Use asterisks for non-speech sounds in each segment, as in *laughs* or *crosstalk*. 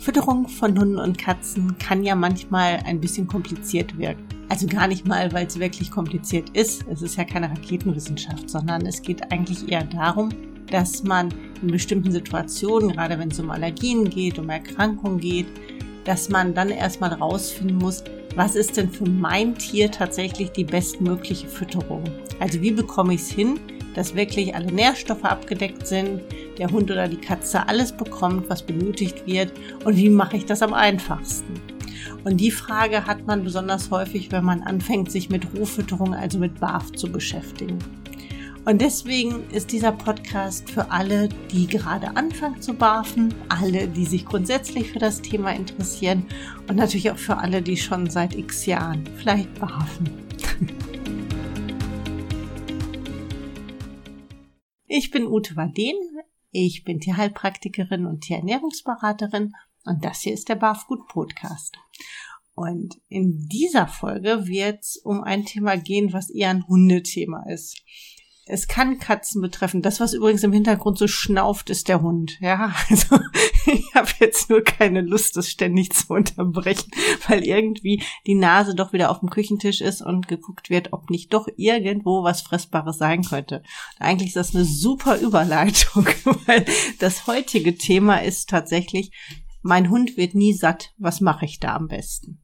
Fütterung von Hunden und Katzen kann ja manchmal ein bisschen kompliziert wirken. Also gar nicht mal, weil es wirklich kompliziert ist. Es ist ja keine Raketenwissenschaft, sondern es geht eigentlich eher darum, dass man in bestimmten Situationen, gerade wenn es um Allergien geht, um Erkrankungen geht, dass man dann erstmal rausfinden muss, was ist denn für mein Tier tatsächlich die bestmögliche Fütterung? Also wie bekomme ich es hin, dass wirklich alle Nährstoffe abgedeckt sind, der Hund oder die Katze alles bekommt, was benötigt wird und wie mache ich das am einfachsten? Und die Frage hat man besonders häufig, wenn man anfängt, sich mit Rohfütterung, also mit BAF zu beschäftigen. Und deswegen ist dieser Podcast für alle, die gerade anfangen zu barfen, alle, die sich grundsätzlich für das Thema interessieren und natürlich auch für alle, die schon seit x Jahren vielleicht barfen. *laughs* Ich bin Ute Waden, ich bin Tierheilpraktikerin und Tierernährungsberaterin und das hier ist der Barfgut Podcast. Und in dieser Folge wird es um ein Thema gehen, was eher ein Hundethema ist. Es kann Katzen betreffen. Das, was übrigens im Hintergrund so schnauft, ist der Hund. Ja, *laughs* also ich habe jetzt nur keine Lust, das ständig zu unterbrechen, weil irgendwie die Nase doch wieder auf dem Küchentisch ist und geguckt wird, ob nicht doch irgendwo was Fressbares sein könnte. Eigentlich ist das eine super Überleitung, *laughs* weil das heutige Thema ist tatsächlich, mein Hund wird nie satt. Was mache ich da am besten?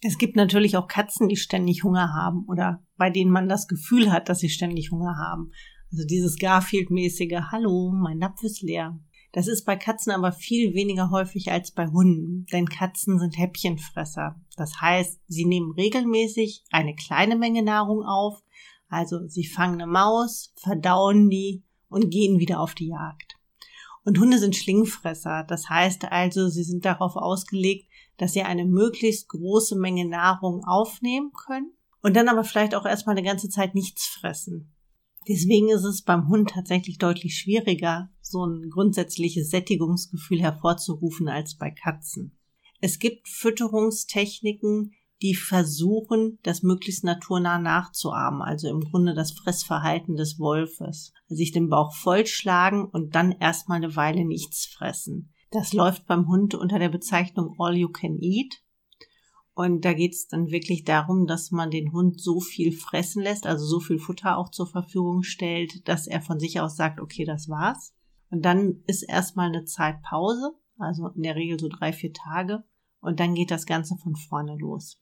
Es gibt natürlich auch Katzen, die ständig Hunger haben oder bei denen man das Gefühl hat, dass sie ständig Hunger haben. Also dieses Garfield-mäßige Hallo, mein Napf ist leer. Das ist bei Katzen aber viel weniger häufig als bei Hunden, denn Katzen sind Häppchenfresser. Das heißt, sie nehmen regelmäßig eine kleine Menge Nahrung auf, also sie fangen eine Maus, verdauen die und gehen wieder auf die Jagd. Und Hunde sind Schlingfresser, das heißt also, sie sind darauf ausgelegt, dass sie eine möglichst große Menge Nahrung aufnehmen können und dann aber vielleicht auch erstmal eine ganze Zeit nichts fressen. Deswegen ist es beim Hund tatsächlich deutlich schwieriger, so ein grundsätzliches Sättigungsgefühl hervorzurufen als bei Katzen. Es gibt Fütterungstechniken, die versuchen, das möglichst naturnah nachzuahmen, also im Grunde das Fressverhalten des Wolfes. Sich den Bauch vollschlagen und dann erstmal eine Weile nichts fressen. Das läuft beim Hund unter der Bezeichnung All You Can Eat. Und da geht es dann wirklich darum, dass man den Hund so viel fressen lässt, also so viel Futter auch zur Verfügung stellt, dass er von sich aus sagt, okay, das war's. Und dann ist erstmal eine Zeitpause, also in der Regel so drei, vier Tage. Und dann geht das Ganze von vorne los.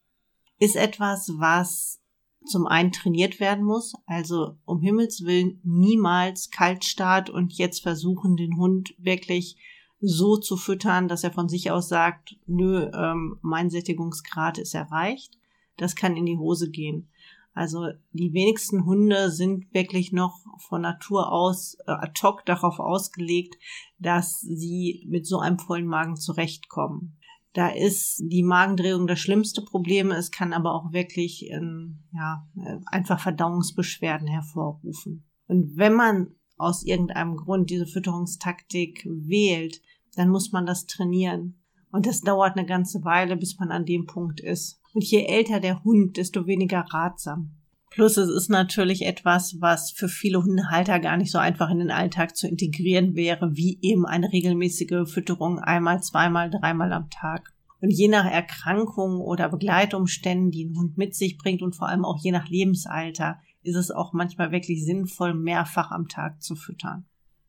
Ist etwas, was zum einen trainiert werden muss, also um Himmels Willen niemals Kaltstart und jetzt versuchen, den Hund wirklich so zu füttern, dass er von sich aus sagt, nö, ähm, mein Sättigungsgrad ist erreicht. Das kann in die Hose gehen. Also die wenigsten Hunde sind wirklich noch von Natur aus äh, ad hoc darauf ausgelegt, dass sie mit so einem vollen Magen zurechtkommen. Da ist die Magendrehung das schlimmste Problem. Es kann aber auch wirklich ähm, ja, äh, einfach Verdauungsbeschwerden hervorrufen. Und wenn man aus irgendeinem Grund diese Fütterungstaktik wählt, dann muss man das trainieren. Und das dauert eine ganze Weile, bis man an dem Punkt ist. Und je älter der Hund, desto weniger ratsam. Plus es ist natürlich etwas, was für viele Hundehalter gar nicht so einfach in den Alltag zu integrieren wäre, wie eben eine regelmäßige Fütterung einmal, zweimal, dreimal am Tag. Und je nach Erkrankung oder Begleitumständen, die ein Hund mit sich bringt und vor allem auch je nach Lebensalter, ist es auch manchmal wirklich sinnvoll, mehrfach am Tag zu füttern.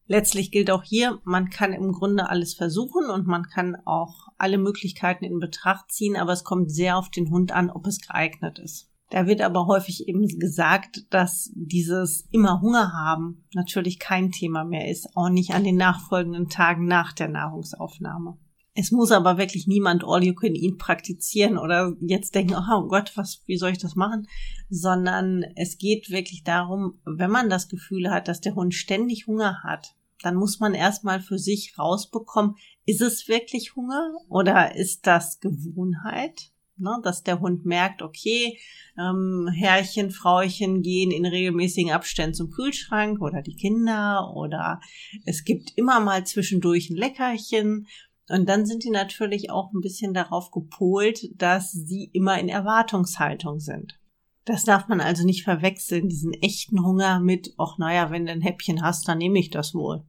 Letztlich gilt auch hier, man kann im Grunde alles versuchen und man kann auch alle Möglichkeiten in Betracht ziehen, aber es kommt sehr auf den Hund an, ob es geeignet ist. Da wird aber häufig eben gesagt, dass dieses immer Hunger haben natürlich kein Thema mehr ist, auch nicht an den nachfolgenden Tagen nach der Nahrungsaufnahme. Es muss aber wirklich niemand All You Can Eat praktizieren oder jetzt denken, oh Gott, was, wie soll ich das machen? Sondern es geht wirklich darum, wenn man das Gefühl hat, dass der Hund ständig Hunger hat, dann muss man erstmal für sich rausbekommen, ist es wirklich Hunger oder ist das Gewohnheit? Ne, dass der Hund merkt, okay, ähm, Herrchen, Frauchen gehen in regelmäßigen Abständen zum Kühlschrank oder die Kinder oder es gibt immer mal zwischendurch ein Leckerchen und dann sind die natürlich auch ein bisschen darauf gepolt, dass sie immer in Erwartungshaltung sind. Das darf man also nicht verwechseln, diesen echten Hunger mit, ach naja, wenn du ein Häppchen hast, dann nehme ich das wohl.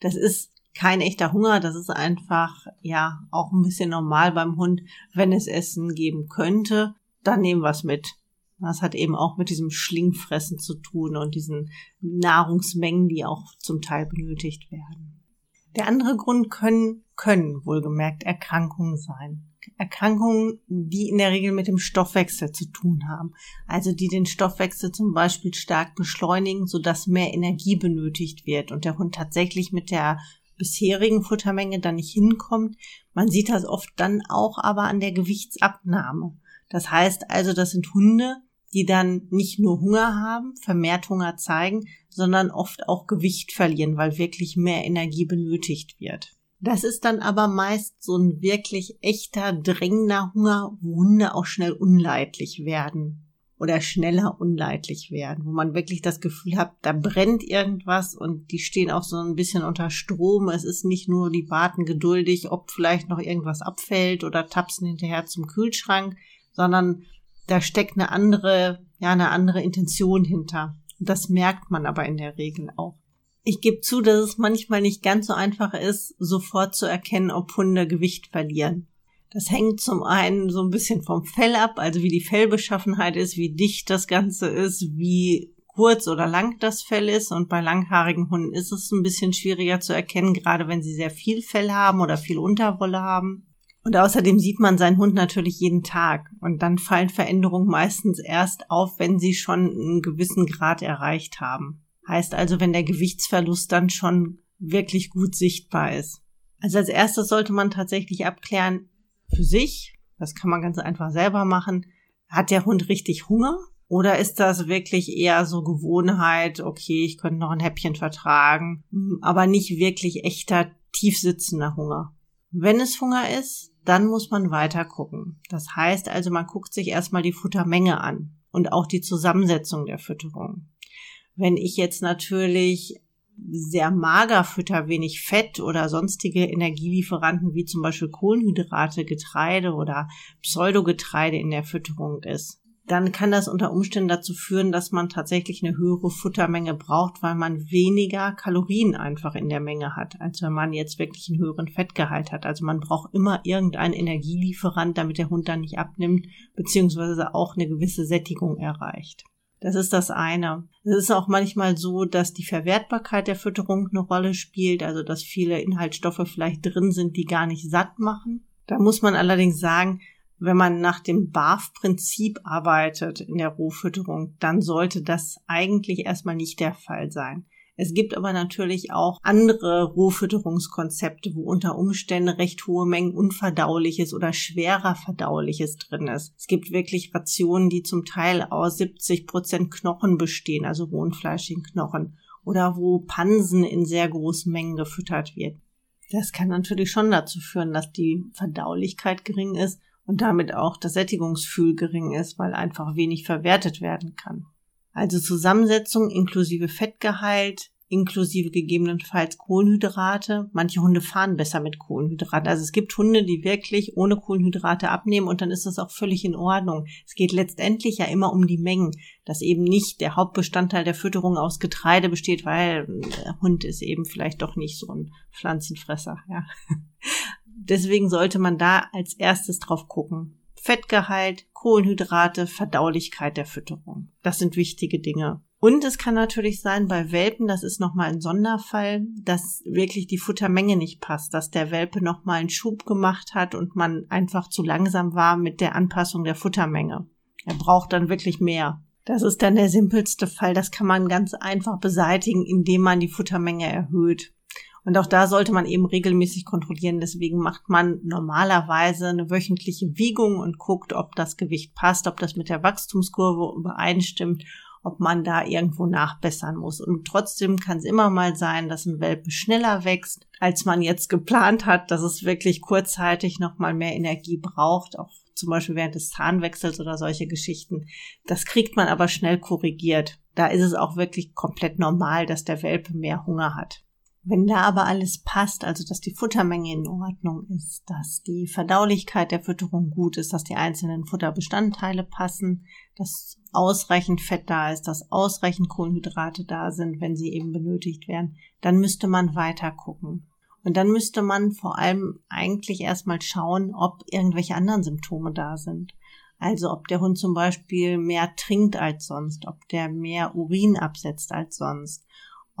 Das ist kein echter Hunger, das ist einfach, ja, auch ein bisschen normal beim Hund. Wenn es Essen geben könnte, dann nehmen wir es mit. Das hat eben auch mit diesem Schlingfressen zu tun und diesen Nahrungsmengen, die auch zum Teil benötigt werden. Der andere Grund können, können wohlgemerkt Erkrankungen sein. Erkrankungen, die in der Regel mit dem Stoffwechsel zu tun haben. Also die den Stoffwechsel zum Beispiel stark beschleunigen, sodass mehr Energie benötigt wird und der Hund tatsächlich mit der bisherigen Futtermenge dann nicht hinkommt. Man sieht das oft dann auch aber an der Gewichtsabnahme. Das heißt also, das sind Hunde, die dann nicht nur Hunger haben, vermehrt Hunger zeigen, sondern oft auch Gewicht verlieren, weil wirklich mehr Energie benötigt wird. Das ist dann aber meist so ein wirklich echter, drängender Hunger, wo Hunde auch schnell unleidlich werden oder schneller unleidlich werden, wo man wirklich das Gefühl hat, da brennt irgendwas und die stehen auch so ein bisschen unter Strom. Es ist nicht nur, die warten geduldig, ob vielleicht noch irgendwas abfällt oder tapsen hinterher zum Kühlschrank, sondern da steckt eine andere, ja, eine andere Intention hinter. Und das merkt man aber in der Regel auch. Ich gebe zu, dass es manchmal nicht ganz so einfach ist, sofort zu erkennen, ob Hunde Gewicht verlieren. Das hängt zum einen so ein bisschen vom Fell ab, also wie die Fellbeschaffenheit ist, wie dicht das Ganze ist, wie kurz oder lang das Fell ist. Und bei langhaarigen Hunden ist es ein bisschen schwieriger zu erkennen, gerade wenn sie sehr viel Fell haben oder viel Unterwolle haben. Und außerdem sieht man seinen Hund natürlich jeden Tag. Und dann fallen Veränderungen meistens erst auf, wenn sie schon einen gewissen Grad erreicht haben. Heißt also, wenn der Gewichtsverlust dann schon wirklich gut sichtbar ist. Also als erstes sollte man tatsächlich abklären für sich, das kann man ganz einfach selber machen, hat der Hund richtig Hunger? Oder ist das wirklich eher so Gewohnheit, okay, ich könnte noch ein Häppchen vertragen, aber nicht wirklich echter, tiefsitzender Hunger? Wenn es Hunger ist, dann muss man weiter gucken. Das heißt also, man guckt sich erstmal die Futtermenge an und auch die Zusammensetzung der Fütterung. Wenn ich jetzt natürlich sehr mager fütter, wenig Fett oder sonstige Energielieferanten wie zum Beispiel Kohlenhydrate, Getreide oder Pseudogetreide in der Fütterung ist, dann kann das unter Umständen dazu führen, dass man tatsächlich eine höhere Futtermenge braucht, weil man weniger Kalorien einfach in der Menge hat, als wenn man jetzt wirklich einen höheren Fettgehalt hat. Also man braucht immer irgendeinen Energielieferant, damit der Hund dann nicht abnimmt, beziehungsweise auch eine gewisse Sättigung erreicht. Das ist das eine. Es ist auch manchmal so, dass die Verwertbarkeit der Fütterung eine Rolle spielt, also dass viele Inhaltsstoffe vielleicht drin sind, die gar nicht satt machen. Da muss man allerdings sagen, wenn man nach dem BAF-Prinzip arbeitet in der Rohfütterung, dann sollte das eigentlich erstmal nicht der Fall sein. Es gibt aber natürlich auch andere Rohfütterungskonzepte, wo unter Umständen recht hohe Mengen unverdauliches oder schwerer verdauliches drin ist. Es gibt wirklich Rationen, die zum Teil aus 70 Prozent Knochen bestehen, also rohen fleischigen Knochen, oder wo Pansen in sehr großen Mengen gefüttert wird. Das kann natürlich schon dazu führen, dass die Verdaulichkeit gering ist und damit auch das Sättigungsfühl gering ist, weil einfach wenig verwertet werden kann. Also Zusammensetzung inklusive Fettgehalt, inklusive gegebenenfalls Kohlenhydrate. Manche Hunde fahren besser mit Kohlenhydraten. Also es gibt Hunde, die wirklich ohne Kohlenhydrate abnehmen und dann ist das auch völlig in Ordnung. Es geht letztendlich ja immer um die Mengen, dass eben nicht der Hauptbestandteil der Fütterung aus Getreide besteht, weil der Hund ist eben vielleicht doch nicht so ein Pflanzenfresser, ja. Deswegen sollte man da als erstes drauf gucken. Fettgehalt, Kohlenhydrate, Verdaulichkeit der Fütterung. Das sind wichtige Dinge. Und es kann natürlich sein bei Welpen, das ist nochmal ein Sonderfall, dass wirklich die Futtermenge nicht passt, dass der Welpe nochmal einen Schub gemacht hat und man einfach zu langsam war mit der Anpassung der Futtermenge. Er braucht dann wirklich mehr. Das ist dann der simpelste Fall. Das kann man ganz einfach beseitigen, indem man die Futtermenge erhöht. Und auch da sollte man eben regelmäßig kontrollieren. Deswegen macht man normalerweise eine wöchentliche Wiegung und guckt, ob das Gewicht passt, ob das mit der Wachstumskurve übereinstimmt, ob man da irgendwo nachbessern muss. Und trotzdem kann es immer mal sein, dass ein Welpe schneller wächst, als man jetzt geplant hat, dass es wirklich kurzzeitig nochmal mehr Energie braucht, auch zum Beispiel während des Zahnwechsels oder solche Geschichten. Das kriegt man aber schnell korrigiert. Da ist es auch wirklich komplett normal, dass der Welpe mehr Hunger hat. Wenn da aber alles passt, also dass die Futtermenge in Ordnung ist, dass die Verdaulichkeit der Fütterung gut ist, dass die einzelnen Futterbestandteile passen, dass ausreichend Fett da ist, dass ausreichend Kohlenhydrate da sind, wenn sie eben benötigt werden, dann müsste man weiter gucken. Und dann müsste man vor allem eigentlich erstmal schauen, ob irgendwelche anderen Symptome da sind. Also ob der Hund zum Beispiel mehr trinkt als sonst, ob der mehr Urin absetzt als sonst,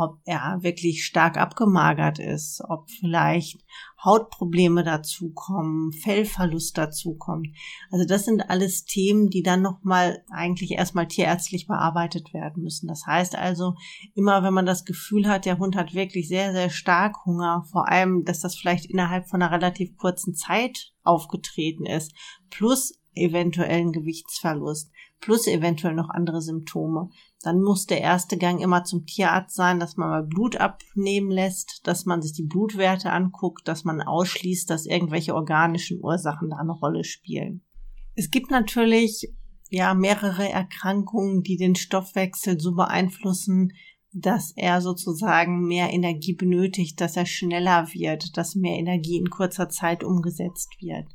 ob er wirklich stark abgemagert ist, ob vielleicht Hautprobleme dazukommen, Fellverlust dazukommt. Also das sind alles Themen, die dann nochmal eigentlich erstmal tierärztlich bearbeitet werden müssen. Das heißt also, immer wenn man das Gefühl hat, der Hund hat wirklich sehr, sehr stark Hunger, vor allem, dass das vielleicht innerhalb von einer relativ kurzen Zeit aufgetreten ist, plus eventuellen Gewichtsverlust, plus eventuell noch andere Symptome, dann muss der erste Gang immer zum Tierarzt sein, dass man mal Blut abnehmen lässt, dass man sich die Blutwerte anguckt, dass man ausschließt, dass irgendwelche organischen Ursachen da eine Rolle spielen. Es gibt natürlich ja mehrere Erkrankungen, die den Stoffwechsel so beeinflussen, dass er sozusagen mehr Energie benötigt, dass er schneller wird, dass mehr Energie in kurzer Zeit umgesetzt wird.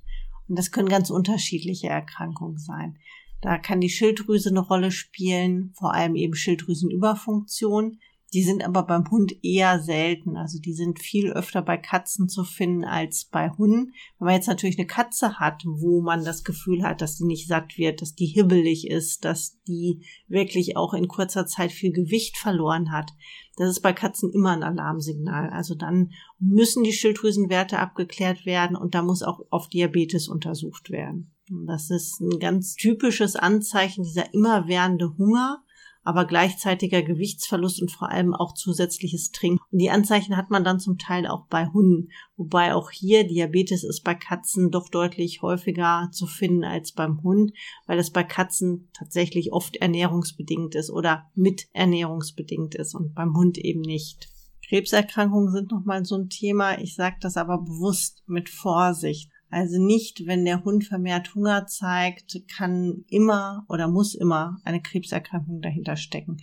Und das können ganz unterschiedliche Erkrankungen sein. Da kann die Schilddrüse eine Rolle spielen, vor allem eben Schilddrüsenüberfunktion. Die sind aber beim Hund eher selten. Also die sind viel öfter bei Katzen zu finden als bei Hunden. Wenn man jetzt natürlich eine Katze hat, wo man das Gefühl hat, dass die nicht satt wird, dass die hibbelig ist, dass die wirklich auch in kurzer Zeit viel Gewicht verloren hat, das ist bei Katzen immer ein Alarmsignal. Also dann müssen die Schilddrüsenwerte abgeklärt werden und da muss auch auf Diabetes untersucht werden. Das ist ein ganz typisches Anzeichen dieser immerwährende Hunger, aber gleichzeitiger Gewichtsverlust und vor allem auch zusätzliches Trinken. Und die Anzeichen hat man dann zum Teil auch bei Hunden, wobei auch hier Diabetes ist bei Katzen doch deutlich häufiger zu finden als beim Hund, weil es bei Katzen tatsächlich oft ernährungsbedingt ist oder mit ernährungsbedingt ist und beim Hund eben nicht. Krebserkrankungen sind nochmal so ein Thema. Ich sage das aber bewusst mit Vorsicht. Also nicht, wenn der Hund vermehrt Hunger zeigt, kann immer oder muss immer eine Krebserkrankung dahinter stecken.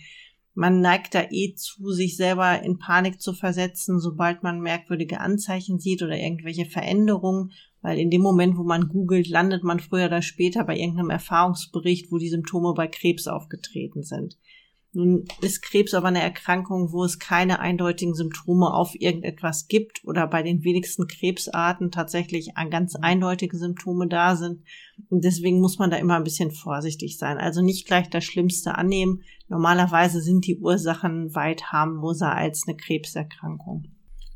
Man neigt da eh zu, sich selber in Panik zu versetzen, sobald man merkwürdige Anzeichen sieht oder irgendwelche Veränderungen, weil in dem Moment, wo man googelt, landet man früher oder später bei irgendeinem Erfahrungsbericht, wo die Symptome bei Krebs aufgetreten sind. Nun ist Krebs aber eine Erkrankung, wo es keine eindeutigen Symptome auf irgendetwas gibt oder bei den wenigsten Krebsarten tatsächlich ganz eindeutige Symptome da sind. Und deswegen muss man da immer ein bisschen vorsichtig sein. Also nicht gleich das Schlimmste annehmen. Normalerweise sind die Ursachen weit harmloser als eine Krebserkrankung.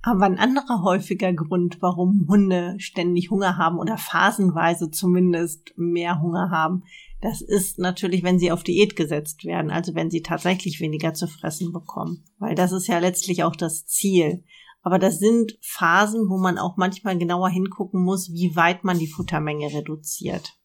Aber ein anderer häufiger Grund, warum Hunde ständig Hunger haben oder phasenweise zumindest mehr Hunger haben, das ist natürlich, wenn sie auf Diät gesetzt werden, also wenn sie tatsächlich weniger zu fressen bekommen, weil das ist ja letztlich auch das Ziel. Aber das sind Phasen, wo man auch manchmal genauer hingucken muss, wie weit man die Futtermenge reduziert.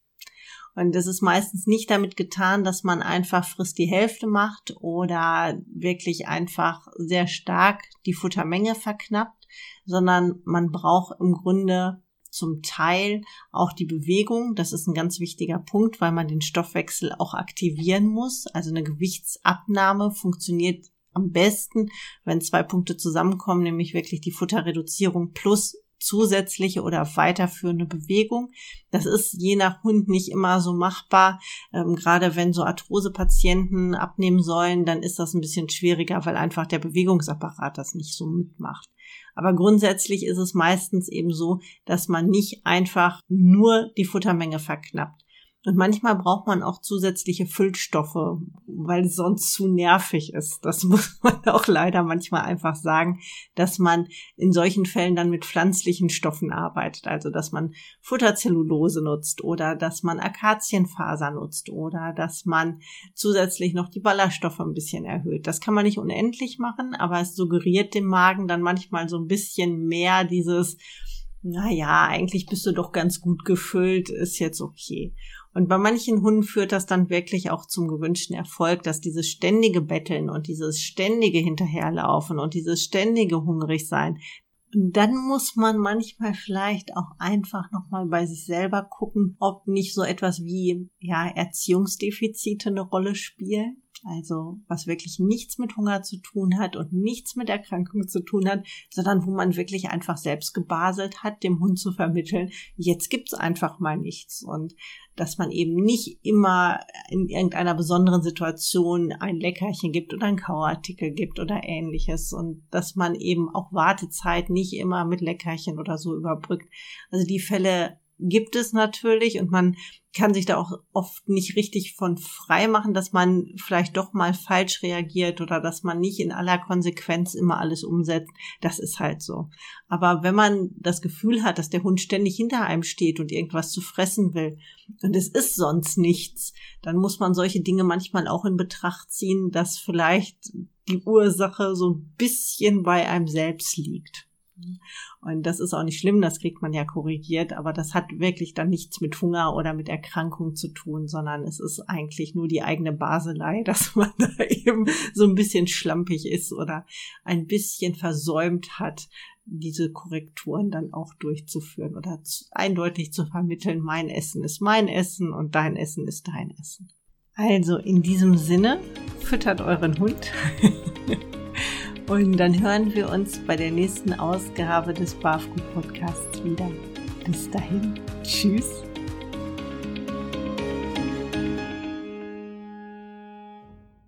Und das ist meistens nicht damit getan, dass man einfach frisst die Hälfte macht oder wirklich einfach sehr stark die Futtermenge verknappt, sondern man braucht im Grunde zum Teil auch die Bewegung. Das ist ein ganz wichtiger Punkt, weil man den Stoffwechsel auch aktivieren muss. Also eine Gewichtsabnahme funktioniert am besten, wenn zwei Punkte zusammenkommen, nämlich wirklich die Futterreduzierung plus zusätzliche oder weiterführende Bewegung. Das ist je nach Hund nicht immer so machbar. Ähm, gerade wenn so Arthrosepatienten abnehmen sollen, dann ist das ein bisschen schwieriger, weil einfach der Bewegungsapparat das nicht so mitmacht. Aber grundsätzlich ist es meistens eben so, dass man nicht einfach nur die Futtermenge verknappt. Und manchmal braucht man auch zusätzliche Füllstoffe, weil es sonst zu nervig ist. Das *laughs* muss man auch leider manchmal einfach sagen, dass man in solchen Fällen dann mit pflanzlichen Stoffen arbeitet. Also, dass man Futterzellulose nutzt oder dass man Akazienfaser nutzt oder dass man zusätzlich noch die Ballaststoffe ein bisschen erhöht. Das kann man nicht unendlich machen, aber es suggeriert dem Magen dann manchmal so ein bisschen mehr dieses, naja, eigentlich bist du doch ganz gut gefüllt, ist jetzt okay. Und bei manchen Hunden führt das dann wirklich auch zum gewünschten Erfolg, dass dieses ständige Betteln und dieses ständige Hinterherlaufen und dieses ständige hungrig sein, dann muss man manchmal vielleicht auch einfach nochmal bei sich selber gucken, ob nicht so etwas wie, ja, Erziehungsdefizite eine Rolle spielen. Also was wirklich nichts mit Hunger zu tun hat und nichts mit Erkrankung zu tun hat, sondern wo man wirklich einfach selbst gebaselt hat, dem Hund zu vermitteln, jetzt gibt's einfach mal nichts. Und dass man eben nicht immer in irgendeiner besonderen Situation ein Leckerchen gibt oder ein Kauartikel gibt oder ähnliches. Und dass man eben auch Wartezeit nicht immer mit Leckerchen oder so überbrückt. Also die Fälle gibt es natürlich und man kann sich da auch oft nicht richtig von frei machen, dass man vielleicht doch mal falsch reagiert oder dass man nicht in aller Konsequenz immer alles umsetzt. Das ist halt so. Aber wenn man das Gefühl hat, dass der Hund ständig hinter einem steht und irgendwas zu fressen will und es ist sonst nichts, dann muss man solche Dinge manchmal auch in Betracht ziehen, dass vielleicht die Ursache so ein bisschen bei einem selbst liegt. Und das ist auch nicht schlimm, das kriegt man ja korrigiert, aber das hat wirklich dann nichts mit Hunger oder mit Erkrankung zu tun, sondern es ist eigentlich nur die eigene Baselei, *laughs* dass man da eben so ein bisschen schlampig ist oder ein bisschen versäumt hat, diese Korrekturen dann auch durchzuführen oder eindeutig zu vermitteln, mein Essen ist mein Essen und dein Essen ist dein Essen. Also in diesem Sinne, füttert euren Hund. *laughs* Und dann hören wir uns bei der nächsten Ausgabe des Barfgut Podcasts wieder. Bis dahin. Tschüss.